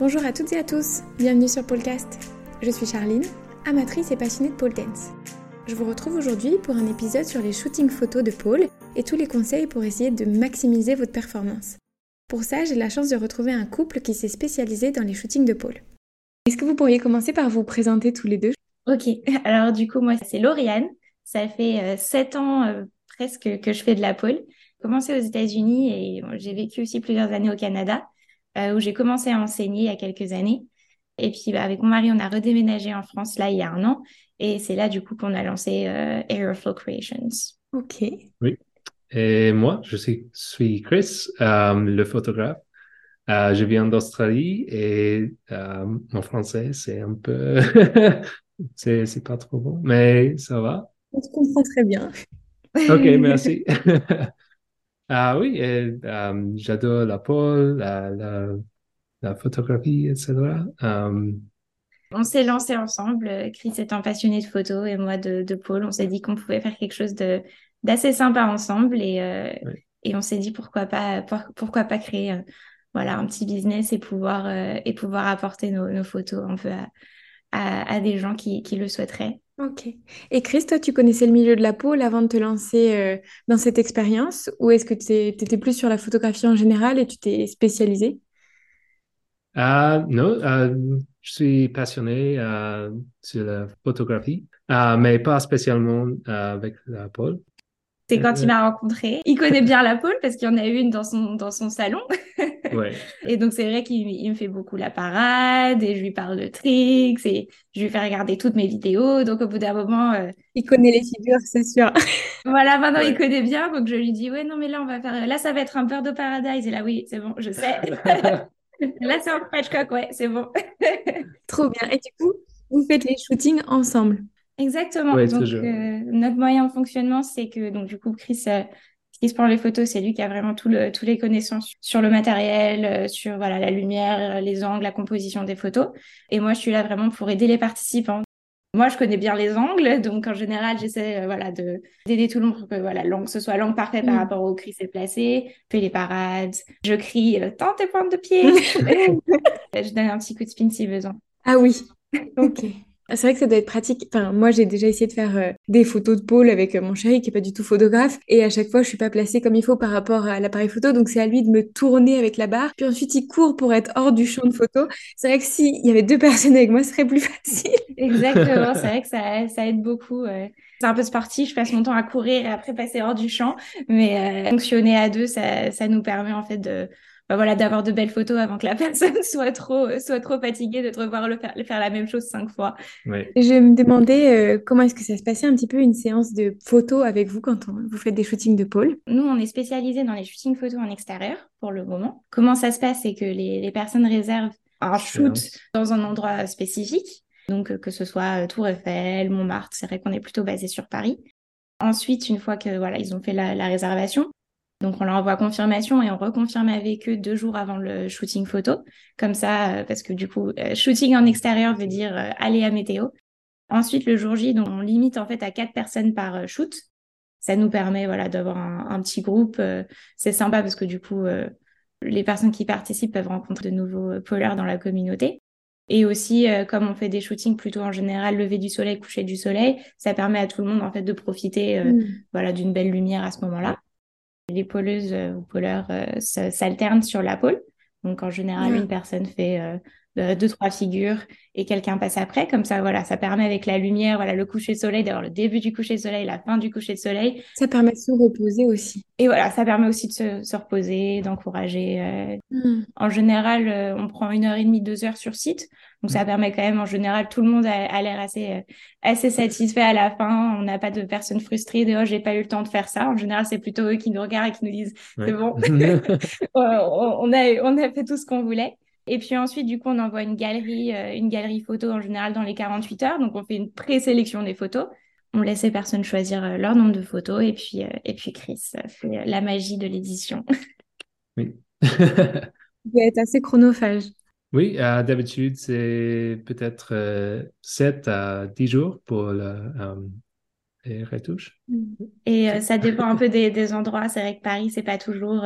Bonjour à toutes et à tous, bienvenue sur Polcast. Je suis Charline, amatrice et passionnée de pole dance. Je vous retrouve aujourd'hui pour un épisode sur les shootings photos de pole et tous les conseils pour essayer de maximiser votre performance. Pour ça, j'ai la chance de retrouver un couple qui s'est spécialisé dans les shootings de pole. Est-ce que vous pourriez commencer par vous présenter tous les deux? Ok, alors du coup, moi, c'est Lauriane. Ça fait 7 euh, ans euh, presque que je fais de la pole. J'ai commencé aux États-Unis et j'ai vécu aussi plusieurs années au Canada. Euh, où j'ai commencé à enseigner il y a quelques années. Et puis, bah, avec mon mari, on a redéménagé en France là il y a un an. Et c'est là, du coup, qu'on a lancé euh, Aeroflow Creations. OK. Oui. Et moi, je suis, suis Chris, euh, le photographe. je viens d'Australie et mon français, c'est un peu. c'est pas trop bon, mais ça va. On se comprend très bien. OK, merci. Ah oui, euh, j'adore la pole, la, la, photographie, etc. Euh, on s'est lancé ensemble, Chris étant passionné de photo et moi de, de pole. On s'est dit qu'on pouvait faire quelque chose d'assez sympa ensemble et, euh, et on s'est dit pourquoi pas, pourquoi pas créer voilà, un petit business et pouvoir, et pouvoir apporter nos, nos, photos un peu à, à, à des gens qui, qui le souhaiteraient. Ok. Et Chris, toi, tu connaissais le milieu de la pole avant de te lancer euh, dans cette expérience? Ou est-ce que tu étais plus sur la photographie en général et tu t'es spécialisé euh, Non, euh, je suis passionné sur la photographie, mais pas spécialement avec la pole. C'est quand il m'a rencontré. Il connaît bien la pole parce qu'il y en a une dans son, dans son salon. ouais. Et donc, c'est vrai qu'il me fait beaucoup la parade et je lui parle de tricks et je lui fais regarder toutes mes vidéos. Donc, au bout d'un moment. Euh, il connaît les figures, c'est sûr. voilà, maintenant, il connaît bien. Donc, je lui dis, ouais, non, mais là, on va faire. Là, ça va être un Bird of Paradise. Et là, oui, c'est bon, je sais. là, c'est un French ouais, c'est bon. Trop bien. Et du coup, vous faites les shootings ensemble Exactement. donc, euh, notre moyen de fonctionnement, c'est que, donc, du coup, Chris, euh, Chris prend les photos, c'est lui qui a vraiment tout le, tous les connaissances sur le matériel, euh, sur voilà, la lumière, les angles, la composition des photos. Et moi, je suis là vraiment pour aider les participants. Moi, je connais bien les angles, donc en général, j'essaie voilà, de, d'aider tout le monde pour que voilà, l'angle, ce soit l'angle parfait par mm. rapport au Chris est placé. Je fais les parades, je crie tant tes pointes de pied. je donne un petit coup de spin si besoin. Ah oui, ok. C'est vrai que ça doit être pratique. Enfin, moi, j'ai déjà essayé de faire euh, des photos de pôle avec euh, mon chéri qui est pas du tout photographe. Et à chaque fois, je suis pas placée comme il faut par rapport à l'appareil photo. Donc, c'est à lui de me tourner avec la barre. Puis ensuite, il court pour être hors du champ de photo. C'est vrai que s'il y avait deux personnes avec moi, ce serait plus facile. Exactement. c'est vrai que ça, aide beaucoup. C'est un peu sportif. Je passe mon temps à courir et après passer hors du champ. Mais euh, fonctionner à deux, ça, ça nous permet en fait de bah voilà, d'avoir de belles photos avant que la personne soit trop, soit trop fatiguée de te revoir le faire, faire la même chose cinq fois. Je me demandais euh, comment est-ce que ça se passait un petit peu une séance de photos avec vous quand vous faites des shootings de pôle? Nous, on est spécialisé dans les shootings photos en extérieur pour le moment. Comment ça se passe C'est que les, les, personnes réservent un shoot dans un endroit spécifique. Donc, euh, que ce soit euh, Tour Eiffel, Montmartre, c'est vrai qu'on est plutôt basé sur Paris. Ensuite, une fois que voilà, ils ont fait la, la réservation, donc on leur envoie confirmation et on reconfirme avec eux deux jours avant le shooting photo. Comme ça, euh, parce que du coup, euh, shooting en extérieur veut dire euh, aller à météo. Ensuite, le jour J, donc on limite en fait à quatre personnes par shoot. Ça nous permet voilà d'avoir un, petit groupe. c'est sympa parce que du coup, les personnes qui participent peuvent rencontrer de nouveaux polaires dans la communauté. Et aussi, comme on fait des shootings plutôt en général lever du soleil, coucher du soleil, ça permet à tout le monde en fait de profiter mmh. voilà d'une belle lumière à ce moment-là. Les poleuses euh, ou poleurs euh, s'alternent sur la pôle. Donc, en général, une personne fait euh, deux, trois figures et quelqu'un passe après. Comme ça, voilà, ça permet avec la lumière, voilà, le coucher de soleil, d'avoir le début du coucher de soleil, la fin du coucher de soleil. Ça permet de se reposer aussi. Et voilà, ça permet aussi de se, reposer, d'encourager. Hmm. En général, on prend une heure et demie, deux heures sur site. Donc ça permet quand même, en général, tout le monde a, l'air assez, euh, assez satisfait à la fin. On n'a pas de personnes frustrées de oh j'ai pas eu le temps de faire ça. En général, c'est plutôt eux qui nous regardent et qui nous disent c'est bon, on, a, on a fait tout ce qu'on voulait. Et puis ensuite, du coup, on envoie une galerie, euh, une galerie photo en général dans les 48 heures. Donc on fait une présélection des photos. On laisse les personnes choisir euh, leur nombre de photos et puis, et puis Chris fait la magie de l'édition. Oui. Va être assez chronophage. Oui, euh, d'habitude, c'est peut-être 7 euh, à 10 jours pour la, euh, les retouches. Et ça dépend un peu des, des endroits. C'est vrai que Paris, c'est pas toujours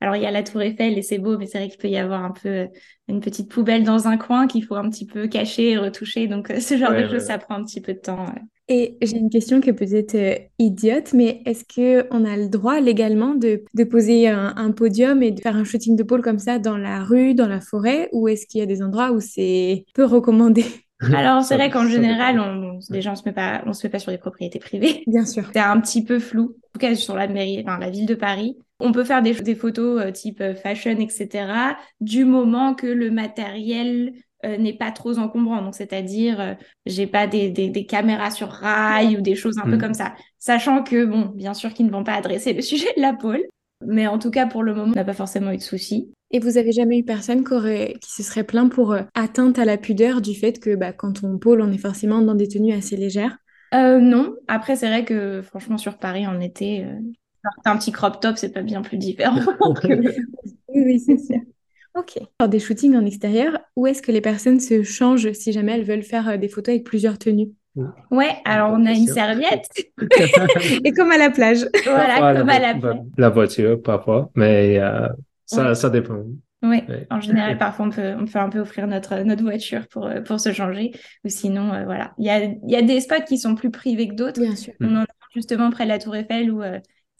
alors il y a la Tour Eiffel et c'est beau, mais c'est vrai qu'il peut y avoir un peu une petite poubelle dans un coin qu'il faut un petit peu cacher et retoucher. Donc ce genre de choses, ça prend un petit peu de temps. Et j'ai une question qui est peut-être euh, idiote, mais est-ce qu'on a le droit légalement de, de poser un, podium et de faire un shooting de pôle comme ça dans la rue, dans la forêt, ou est-ce qu'il y a des endroits où c'est peu recommandé? Alors, c'est vrai qu'en général, on, déjà, on se met pas, on se met pas sur les propriétés privées. Bien sûr. C'est un petit peu flou. En tout cas, sur la mairie, enfin, la ville de Paris. On peut faire des, des photos euh, type euh, fashion, etc. Du moment que le matériel euh, n'est pas trop encombrant. Donc, c'est-à-dire, euh, j'ai pas des, des, caméras sur rail ou des choses un peu mm. comme ça. Sachant que, bon, bien sûr qu'ils ne vont pas adresser le sujet de la pôle. Mais en tout cas, pour le moment, on n'a pas forcément eu de soucis. Et vous avez jamais eu personne qui, aurait, qui se serait plaint pour euh, atteinte à la pudeur du fait que bah, quand on pôle, on est forcément dans des tenues assez légères? Non. Après, c'est vrai que franchement, sur Paris, en été, un petit crop top, c'est pas bien plus différent. oui, oui c'est sûr. Ok. Pour des shootings en extérieur, où est-ce que les personnes se changent si jamais elles veulent faire euh, des photos avec plusieurs tenues? Ouais, alors on a une serviette. Et comme à la plage. Voilà, comme à la plage. La voiture, parfois, mais euh, ça, ça dépend. Oui, en général, parfois, on peut, on peut un peu offrir notre, notre voiture pour, euh, pour se changer. Ou sinon, voilà. Il y a, y a des spots qui sont plus privés que d'autres. Bien sûr. On en a justement près de la Tour Eiffel où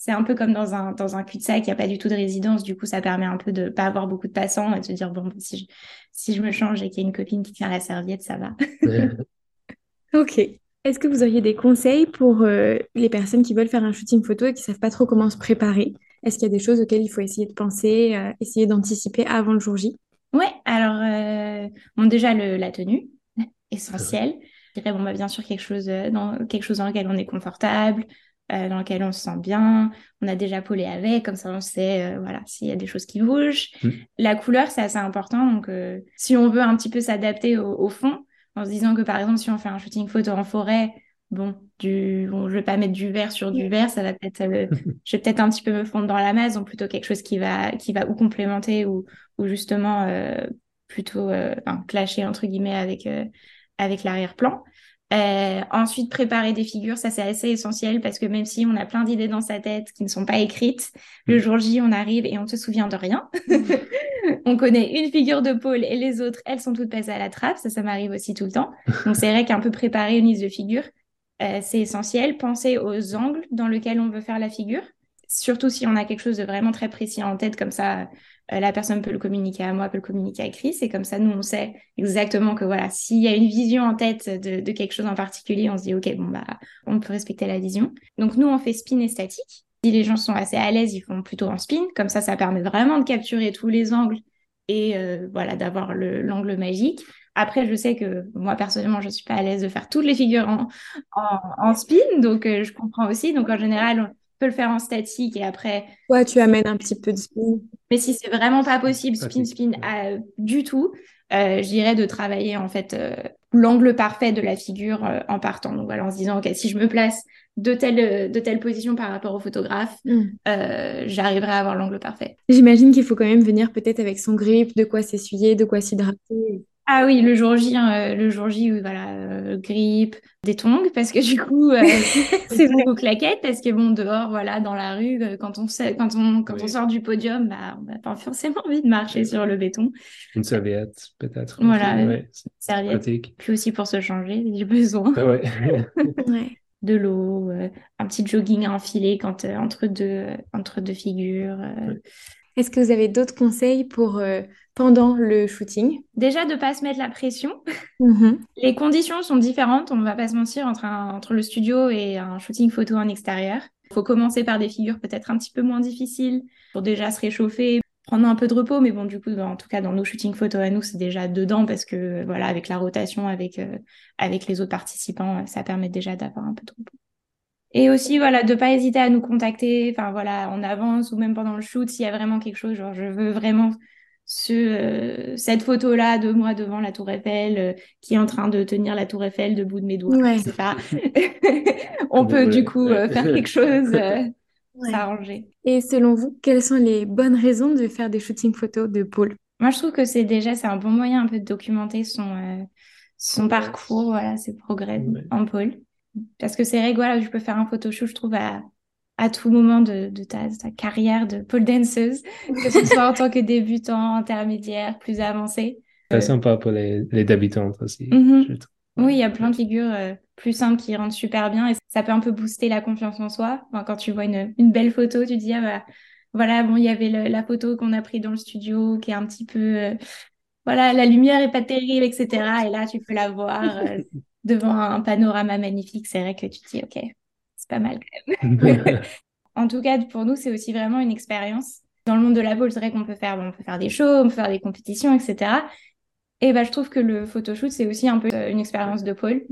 c'est un peu comme dans un, dans un cul-de-sac, il n'y a pas du tout de résidence. Du coup, ça permet un peu de ne pas avoir beaucoup de passants et de se dire, bon, si je, si je me change et qu'il y a une copine qui tient la serviette, ça va. ok. Est-ce que vous auriez des conseils pour euh, les personnes qui veulent faire un shooting photo et qui ne savent pas trop comment se préparer? Est-ce qu'il y a des choses auxquelles il faut essayer de penser, euh, essayer d'anticiper avant le jour J? Ouais, alors, euh, bon, déjà, le, la tenue, essentielle. Je dirais, bon, bah, bien sûr, quelque chose, dans, quelque chose dans lequel on est confortable, euh, dans lequel on se sent bien. On a déjà polé avec, comme ça on sait euh, voilà s'il y a des choses qui bougent. Mm. La couleur, c'est assez important. Donc, euh, si on veut un petit peu s'adapter au, fond, en se disant que par exemple, si on fait un shooting photo en forêt, bon, du, bon, je vais pas mettre du vert sur du vert, ça va peut-être, je vais peut-être un petit peu me fondre dans la masse, donc plutôt quelque chose qui va, qui va ou complémenter ou, ou justement plutôt clasher entre guillemets avec avec l'arrière-plan. Euh, ensuite, préparer des figures, ça c'est assez essentiel parce que même si on a plein d'idées dans sa tête qui ne sont pas écrites, le mm. jour J, on arrive et on ne se souvient de rien. on connaît une figure de pôle et les autres, elles sont toutes passées à la trappe. Ça, ça m'arrive aussi tout le temps. Donc c'est vrai qu'un peu préparer une liste de figures, euh, c'est essentiel. Penser aux angles dans lesquels on veut faire la figure. Surtout si on a quelque chose de vraiment très précis en tête, comme ça, euh, la personne peut le communiquer à moi, peut le communiquer à Chris, et comme ça, nous, on sait exactement que voilà, s'il y a une vision en tête de, quelque chose en particulier, on se dit, OK, bon, bah, on peut respecter la vision. Donc, nous, on fait spin et statique. Si les gens sont assez à l'aise, ils font plutôt en spin. Comme ça, ça permet vraiment de capturer tous les angles et euh, voilà, d'avoir l'angle magique. Après, je sais que moi, personnellement, je ne suis pas à l'aise de faire toutes les figures en, en, spin, donc euh, je comprends aussi. Donc, en général, le faire en statique et après. Ouais, tu amènes un petit peu de spin. Mais si c'est vraiment pas possible, spin, spin, euh, du tout, euh, je dirais de travailler en fait euh, l'angle parfait de la figure euh, en partant. Donc voilà, en se disant, ok, si je me place de telle, de telle position par rapport au photographe, mm. j'arriverai à avoir l'angle parfait. J'imagine qu'il faut quand même venir peut-être avec son grip, de quoi s'essuyer, de quoi s'hydrater. Ah oui, le jour J, hein, le jour J, voilà, euh, grippe, des tongs, parce que du coup, euh, c'est beaucoup claquettes, parce que bon, dehors, voilà, dans la rue, euh, quand on, quand on, quand on sort du podium, bah, on n'a pas forcément envie de marcher sur le béton. Une serviette, peut-être. Voilà, ouais, serviette. Pratique. Puis aussi pour se changer, j'ai besoin. Ah ouais. ouais. De l'eau, un petit jogging à enfiler quand, entre, deux, entre deux figures. Est-ce que vous avez d'autres conseils pour euh, pendant le shooting? Déjà, de ne pas se mettre la pression. Mm-hmm. Les conditions sont différentes, on ne va pas se mentir, entre, entre le studio et un shooting photo en extérieur. Il faut commencer par des figures peut-être un petit peu moins difficiles pour déjà se réchauffer, prendre un peu de repos. Mais bon, du coup, en tout cas, dans nos shootings photos à nous, c'est déjà dedans parce que, voilà, avec la rotation, avec, euh, avec les autres participants, ça permet déjà d'avoir un peu de repos. Et aussi, voilà, de pas hésiter à nous contacter, enfin voilà, en avance ou même pendant le shoot, s'il y a vraiment quelque chose, genre je veux vraiment ce, euh, cette photo-là de moi devant la tour Eiffel, euh, qui est en train de tenir la tour Eiffel debout de mes doigts, ouais. je sais pas. On peut du coup euh, faire quelque chose, s'arranger. Et selon vous, quelles sont les bonnes raisons de faire des shootings photos de Paul Moi, je trouve que c'est déjà, c'est un bon moyen un peu de documenter son, son parcours, voilà, ses progrès en pôle. Parce que c'est vrai, voilà, je peux faire un photoshoot, je trouve, à à tout moment de, ta, carrière de pole danseuse, que ce soit en tant que débutant, intermédiaire, plus avancé. C'est sympa pour les, les débutantes aussi. Mhm. Oui, il y a plein de figures euh, plus simples qui rendent super bien et ça peut un peu booster la confiance en soi. quand tu vois une, une, belle photo, tu dis, ah bah, voilà, bon, il y avait la photo qu'on a prise dans le studio qui est un petit peu, euh, voilà, la lumière est pas terrible, etc. Et là, tu peux la voir euh, devant un panorama magnifique. C'est vrai que tu te dis, OK, c'est pas mal quand même. en tout cas, pour nous, c'est aussi vraiment une expérience. Dans le monde de la pole, c'est vrai qu'on peut faire, on peut faire des shows, on peut faire des compétitions, etc. Et bah, je trouve que le photoshoot, c'est aussi un peu euh, une expérience de pôle.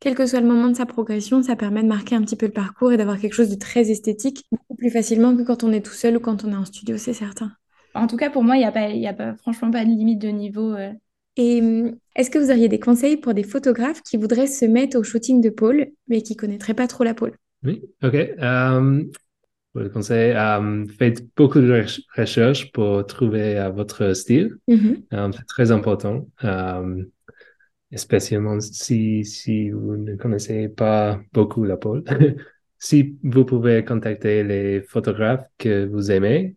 Quel que soit le moment de sa progression, ça permet de marquer un petit peu le parcours et d'avoir quelque chose de très esthétique, beaucoup plus facilement que quand on est tout seul ou quand on est en studio, c'est certain. En tout cas, pour moi, il n'y a, pas, y a pas, franchement pas de limite de niveau. Euh. Et hum, est-ce que vous auriez des conseils pour des photographes qui voudraient se mettre au shooting de pôle, mais qui ne connaîtraient pas trop la pôle? Oui, ok. Um, pour le conseil, um, faites beaucoup de recherches pour trouver uh, votre style. Mm-hmm. c'est très important, um, spécialement si, si vous ne connaissez pas beaucoup la pole. si vous pouvez contacter les photographes que vous aimez,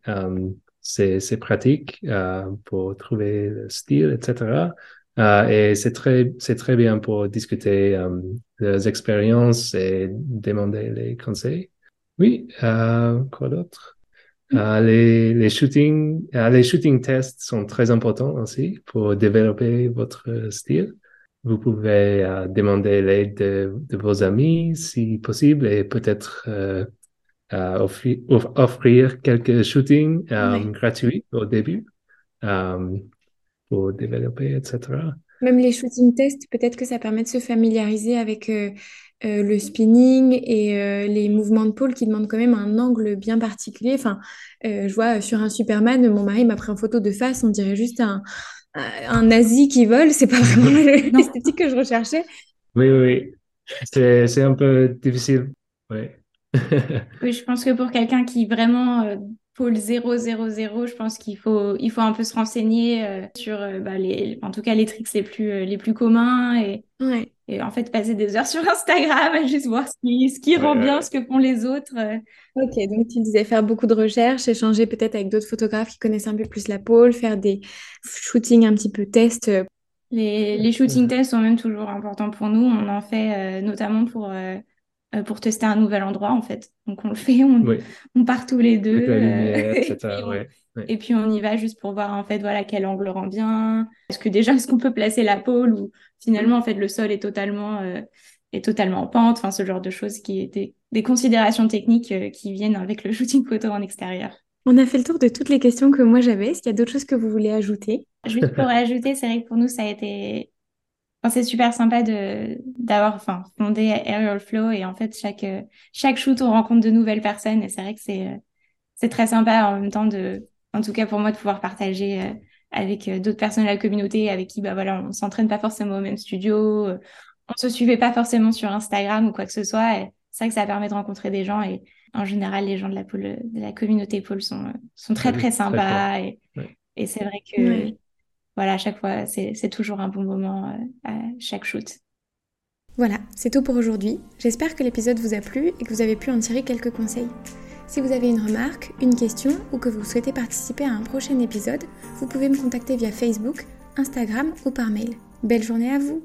c'est pratique uh, pour trouver le style, etc. Uh, et c'est très, c'est très bien pour discuter um, des expériences et demander les conseils. Oui, euh, quoi d'autre? Mm. Euh, les, les shooting, euh, les shooting tests sont très importants aussi pour développer votre style. Vous pouvez euh, demander l'aide de, de, vos amis si possible et peut-être euh, offrir, offrir, quelques shootings gratuits au début pour développer, etc. Même les shooting tests, peut-être que ça permet de se familiariser avec euh, le spinning et euh, les mouvements de pôle qui demandent quand même un angle bien particulier. Enfin, euh, je vois sur un Superman, mon mari m'a pris une photo de face, on dirait juste un, un nazi qui vole. C'est pas vraiment l'esthétique que je recherchais. Oui, oui, c'est, c'est un peu difficile. Oui. oui, je pense que pour quelqu'un qui vraiment pôle 000, je pense qu'il faut, il faut un peu se renseigner sur bah, les, en tout cas les tricks les plus, les plus communs et, ouais et en fait passer des heures sur Instagram à juste voir ce qui, ce qui rend bien, ce que font les autres. Euh. Ok, donc tu disais faire beaucoup de recherches, échanger peut-être avec d'autres photographes qui connaissent un peu plus la pole, faire des shootings un petit peu tests. Euh. Les, les shooting tests sont même toujours importants pour nous. On en fait euh, notamment pour, pour tester un nouvel endroit en fait. Donc on le fait, on, on part tous les deux. Et puis on y va juste pour voir en fait voilà quel angle rend bien. Est-ce que déjà est-ce qu'on peut placer la pôle ou finalement en fait le sol est totalement euh, est totalement en pente. Enfin ce genre de choses qui étaient des considérations techniques euh, qui viennent avec le shooting photo en extérieur. On a fait le tour de toutes les questions que moi j'avais. Est-ce qu'il y a d'autres choses que vous voulez ajouter? Juste pour ajouter, c'est vrai que pour nous ça a été c'est super sympa de d'avoir enfin fondé Aerial Flow et en fait chaque chaque shoot on rencontre de nouvelles personnes et c'est vrai que c'est c'est très sympa en même temps de en tout cas pour moi, de pouvoir partager euh, avec euh, d'autres personnes de la communauté avec qui bah voilà on s'entraîne pas forcément au même studio euh, on se suivait pas forcément sur Instagram ou quoi que ce soit c'est vrai que ça permet de rencontrer des gens et en général les gens de la de la communauté pôle sont sont très très sympas et, et c'est vrai que voilà à chaque fois c'est toujours un bon moment à chaque shoot. Voilà c'est tout pour aujourd'hui. J'espère que l'épisode vous a plu et que vous avez pu en tirer quelques conseils. Si vous avez une remarque, une question ou que vous souhaitez participer à un prochain épisode, vous pouvez me contacter via Facebook, Instagram ou par mail. Belle journée à vous